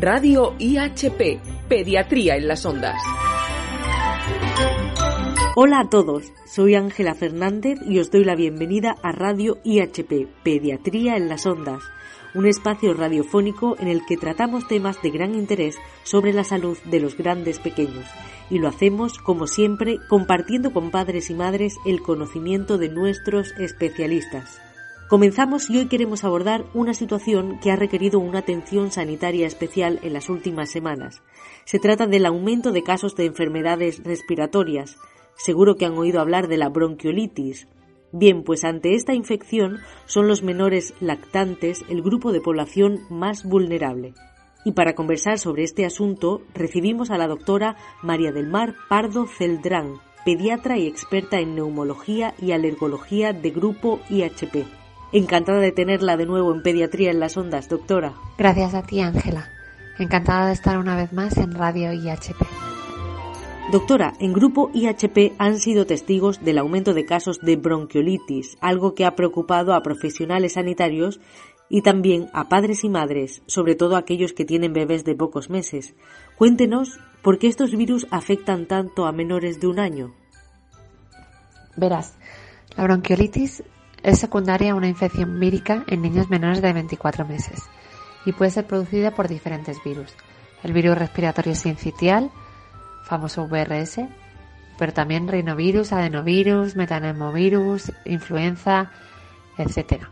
Radio IHP, Pediatría en las Ondas. Hola a todos, soy Ángela Fernández y os doy la bienvenida a Radio IHP, Pediatría en las Ondas, un espacio radiofónico en el que tratamos temas de gran interés sobre la salud de los grandes pequeños y lo hacemos, como siempre, compartiendo con padres y madres el conocimiento de nuestros especialistas. Comenzamos y hoy queremos abordar una situación que ha requerido una atención sanitaria especial en las últimas semanas. Se trata del aumento de casos de enfermedades respiratorias. Seguro que han oído hablar de la bronquiolitis. Bien, pues ante esta infección son los menores lactantes el grupo de población más vulnerable. Y para conversar sobre este asunto recibimos a la doctora María del Mar Pardo Celdrán, pediatra y experta en neumología y alergología de Grupo IHP. Encantada de tenerla de nuevo en Pediatría en las Ondas, doctora. Gracias a ti, Ángela. Encantada de estar una vez más en Radio IHP. Doctora, en Grupo IHP han sido testigos del aumento de casos de bronquiolitis, algo que ha preocupado a profesionales sanitarios y también a padres y madres, sobre todo aquellos que tienen bebés de pocos meses. Cuéntenos por qué estos virus afectan tanto a menores de un año. Verás, la bronquiolitis es secundaria a una infección vírica en niños menores de 24 meses y puede ser producida por diferentes virus. El virus respiratorio sincitial, famoso VRS, pero también rinovirus, adenovirus, metanemovirus, influenza, etc.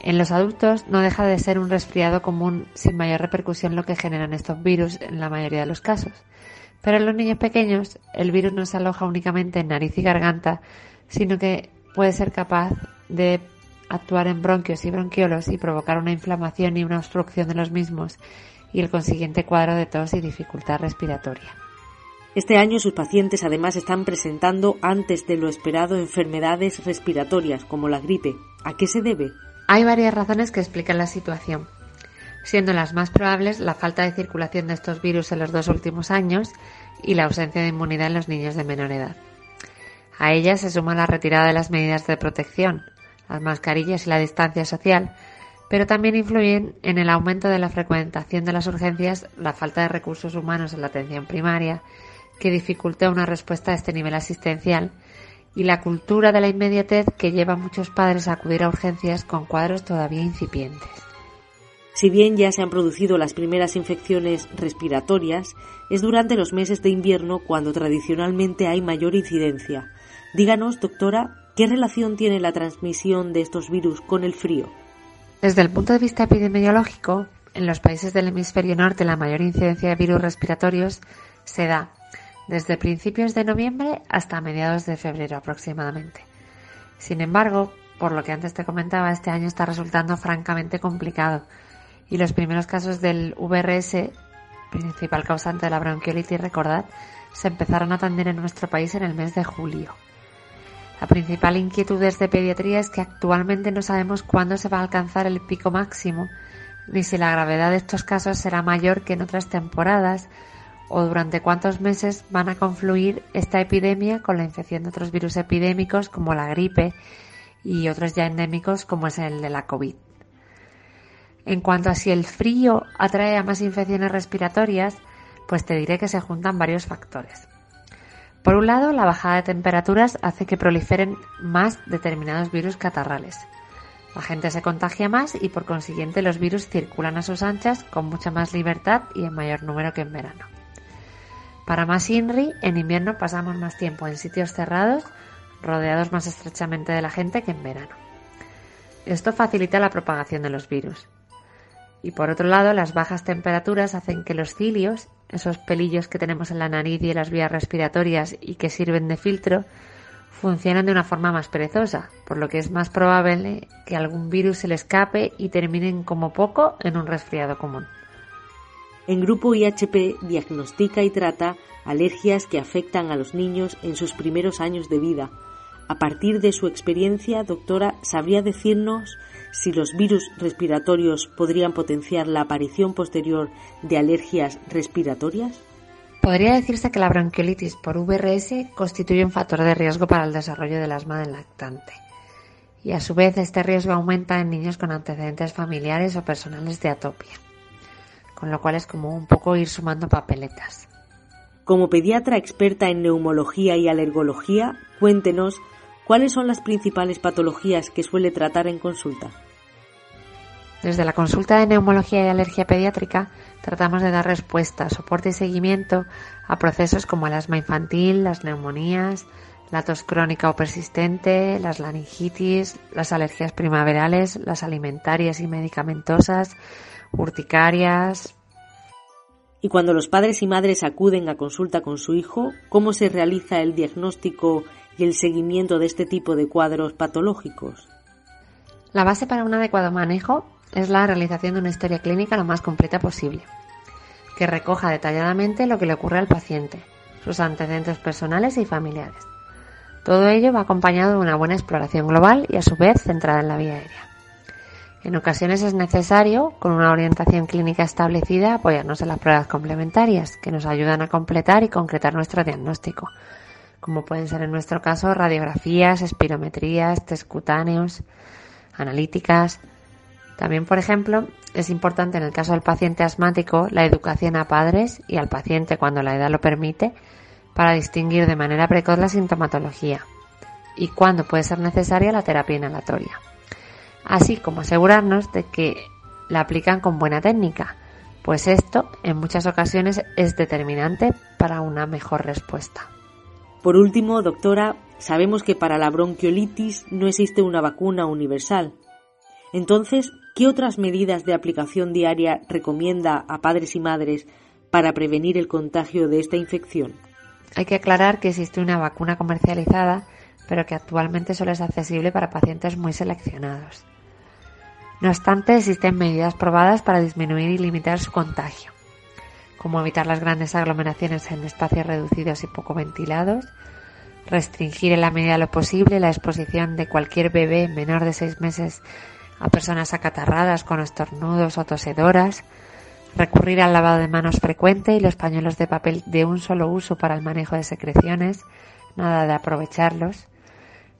En los adultos no deja de ser un resfriado común sin mayor repercusión lo que generan estos virus en la mayoría de los casos. Pero en los niños pequeños el virus no se aloja únicamente en nariz y garganta, sino que puede ser capaz de actuar en bronquios y bronquiolos y provocar una inflamación y una obstrucción de los mismos y el consiguiente cuadro de tos y dificultad respiratoria. Este año sus pacientes además están presentando antes de lo esperado enfermedades respiratorias como la gripe. ¿A qué se debe? Hay varias razones que explican la situación, siendo las más probables la falta de circulación de estos virus en los dos últimos años y la ausencia de inmunidad en los niños de menor edad. A ellas se suma la retirada de las medidas de protección, las mascarillas y la distancia social, pero también influyen en el aumento de la frecuentación de las urgencias, la falta de recursos humanos en la atención primaria, que dificulta una respuesta a este nivel asistencial, y la cultura de la inmediatez que lleva a muchos padres a acudir a urgencias con cuadros todavía incipientes. Si bien ya se han producido las primeras infecciones respiratorias, es durante los meses de invierno cuando tradicionalmente hay mayor incidencia, Díganos, doctora, ¿qué relación tiene la transmisión de estos virus con el frío? Desde el punto de vista epidemiológico, en los países del hemisferio norte la mayor incidencia de virus respiratorios se da desde principios de noviembre hasta mediados de febrero aproximadamente. Sin embargo, por lo que antes te comentaba, este año está resultando francamente complicado y los primeros casos del VRS, principal causante de la bronquiolitis, recordad, se empezaron a atender en nuestro país en el mes de julio. La principal inquietud desde pediatría es que actualmente no sabemos cuándo se va a alcanzar el pico máximo, ni si la gravedad de estos casos será mayor que en otras temporadas, o durante cuántos meses van a confluir esta epidemia con la infección de otros virus epidémicos como la gripe y otros ya endémicos como es el de la COVID. En cuanto a si el frío atrae a más infecciones respiratorias, pues te diré que se juntan varios factores. Por un lado, la bajada de temperaturas hace que proliferen más determinados virus catarrales. La gente se contagia más y por consiguiente los virus circulan a sus anchas con mucha más libertad y en mayor número que en verano. Para más INRI, en invierno pasamos más tiempo en sitios cerrados, rodeados más estrechamente de la gente que en verano. Esto facilita la propagación de los virus. Y por otro lado, las bajas temperaturas hacen que los cilios, esos pelillos que tenemos en la nariz y en las vías respiratorias y que sirven de filtro, funcionen de una forma más perezosa, por lo que es más probable que algún virus se le escape y terminen como poco en un resfriado común. En Grupo IHP diagnostica y trata alergias que afectan a los niños en sus primeros años de vida. A partir de su experiencia, doctora, ¿sabría decirnos si los virus respiratorios podrían potenciar la aparición posterior de alergias respiratorias? Podría decirse que la bronquiolitis por VRS constituye un factor de riesgo para el desarrollo del asma del lactante. Y a su vez este riesgo aumenta en niños con antecedentes familiares o personales de atopia. Con lo cual es como un poco ir sumando papeletas. Como pediatra experta en neumología y alergología, cuéntenos cuáles son las principales patologías que suele tratar en consulta. Desde la consulta de neumología y alergia pediátrica tratamos de dar respuesta, soporte y seguimiento a procesos como el asma infantil, las neumonías, la tos crónica o persistente, las laringitis, las alergias primaverales, las alimentarias y medicamentosas, urticarias. Y cuando los padres y madres acuden a consulta con su hijo, ¿cómo se realiza el diagnóstico y el seguimiento de este tipo de cuadros patológicos? La base para un adecuado manejo es la realización de una historia clínica lo más completa posible, que recoja detalladamente lo que le ocurre al paciente, sus antecedentes personales y familiares. Todo ello va acompañado de una buena exploración global y a su vez centrada en la vía aérea. En ocasiones es necesario, con una orientación clínica establecida, apoyarnos en las pruebas complementarias que nos ayudan a completar y concretar nuestro diagnóstico, como pueden ser en nuestro caso radiografías, espirometrías, test cutáneos, analíticas, también, por ejemplo, es importante en el caso del paciente asmático la educación a padres y al paciente cuando la edad lo permite para distinguir de manera precoz la sintomatología y cuándo puede ser necesaria la terapia inhalatoria, así como asegurarnos de que la aplican con buena técnica, pues esto en muchas ocasiones es determinante para una mejor respuesta. Por último, doctora, sabemos que para la bronquiolitis no existe una vacuna universal. Entonces, ¿Qué otras medidas de aplicación diaria recomienda a padres y madres para prevenir el contagio de esta infección? Hay que aclarar que existe una vacuna comercializada, pero que actualmente solo es accesible para pacientes muy seleccionados. No obstante, existen medidas probadas para disminuir y limitar su contagio, como evitar las grandes aglomeraciones en espacios reducidos y poco ventilados, restringir en la medida de lo posible la exposición de cualquier bebé menor de seis meses a personas acatarradas con estornudos o tosedoras, recurrir al lavado de manos frecuente y los pañuelos de papel de un solo uso para el manejo de secreciones, nada de aprovecharlos,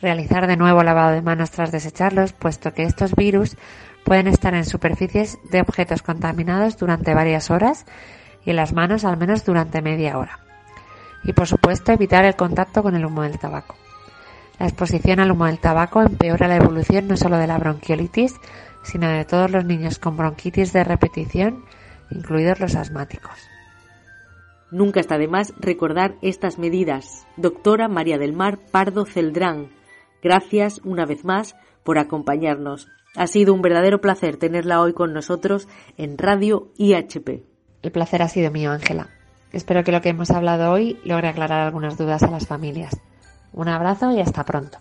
realizar de nuevo lavado de manos tras desecharlos, puesto que estos virus pueden estar en superficies de objetos contaminados durante varias horas y las manos al menos durante media hora. Y por supuesto evitar el contacto con el humo del tabaco. La exposición al humo del tabaco empeora la evolución no solo de la bronquiolitis, sino de todos los niños con bronquitis de repetición, incluidos los asmáticos. Nunca está de más recordar estas medidas. Doctora María del Mar Pardo Celdrán, gracias una vez más por acompañarnos. Ha sido un verdadero placer tenerla hoy con nosotros en Radio IHP. El placer ha sido mío, Ángela. Espero que lo que hemos hablado hoy logre aclarar algunas dudas a las familias. Un abrazo y hasta pronto.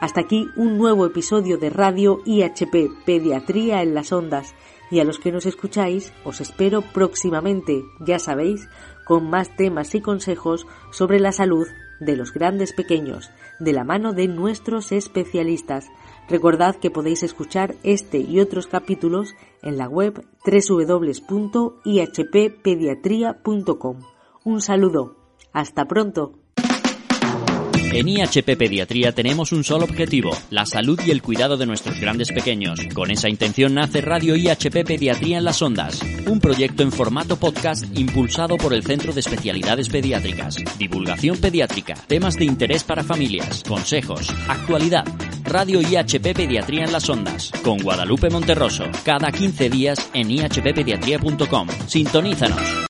Hasta aquí un nuevo episodio de Radio IHP Pediatría en las Ondas. Y a los que nos escucháis, os espero próximamente, ya sabéis, con más temas y consejos sobre la salud de los grandes pequeños, de la mano de nuestros especialistas. Recordad que podéis escuchar este y otros capítulos en la web www.ihppediatría.com. Un saludo. Hasta pronto. En IHP Pediatría tenemos un solo objetivo, la salud y el cuidado de nuestros grandes pequeños. Con esa intención nace Radio IHP Pediatría en las Ondas, un proyecto en formato podcast impulsado por el Centro de Especialidades Pediátricas, divulgación pediátrica, temas de interés para familias, consejos, actualidad. Radio IHP Pediatría en las Ondas, con Guadalupe Monterroso, cada 15 días en ihppediatría.com. Sintonízanos.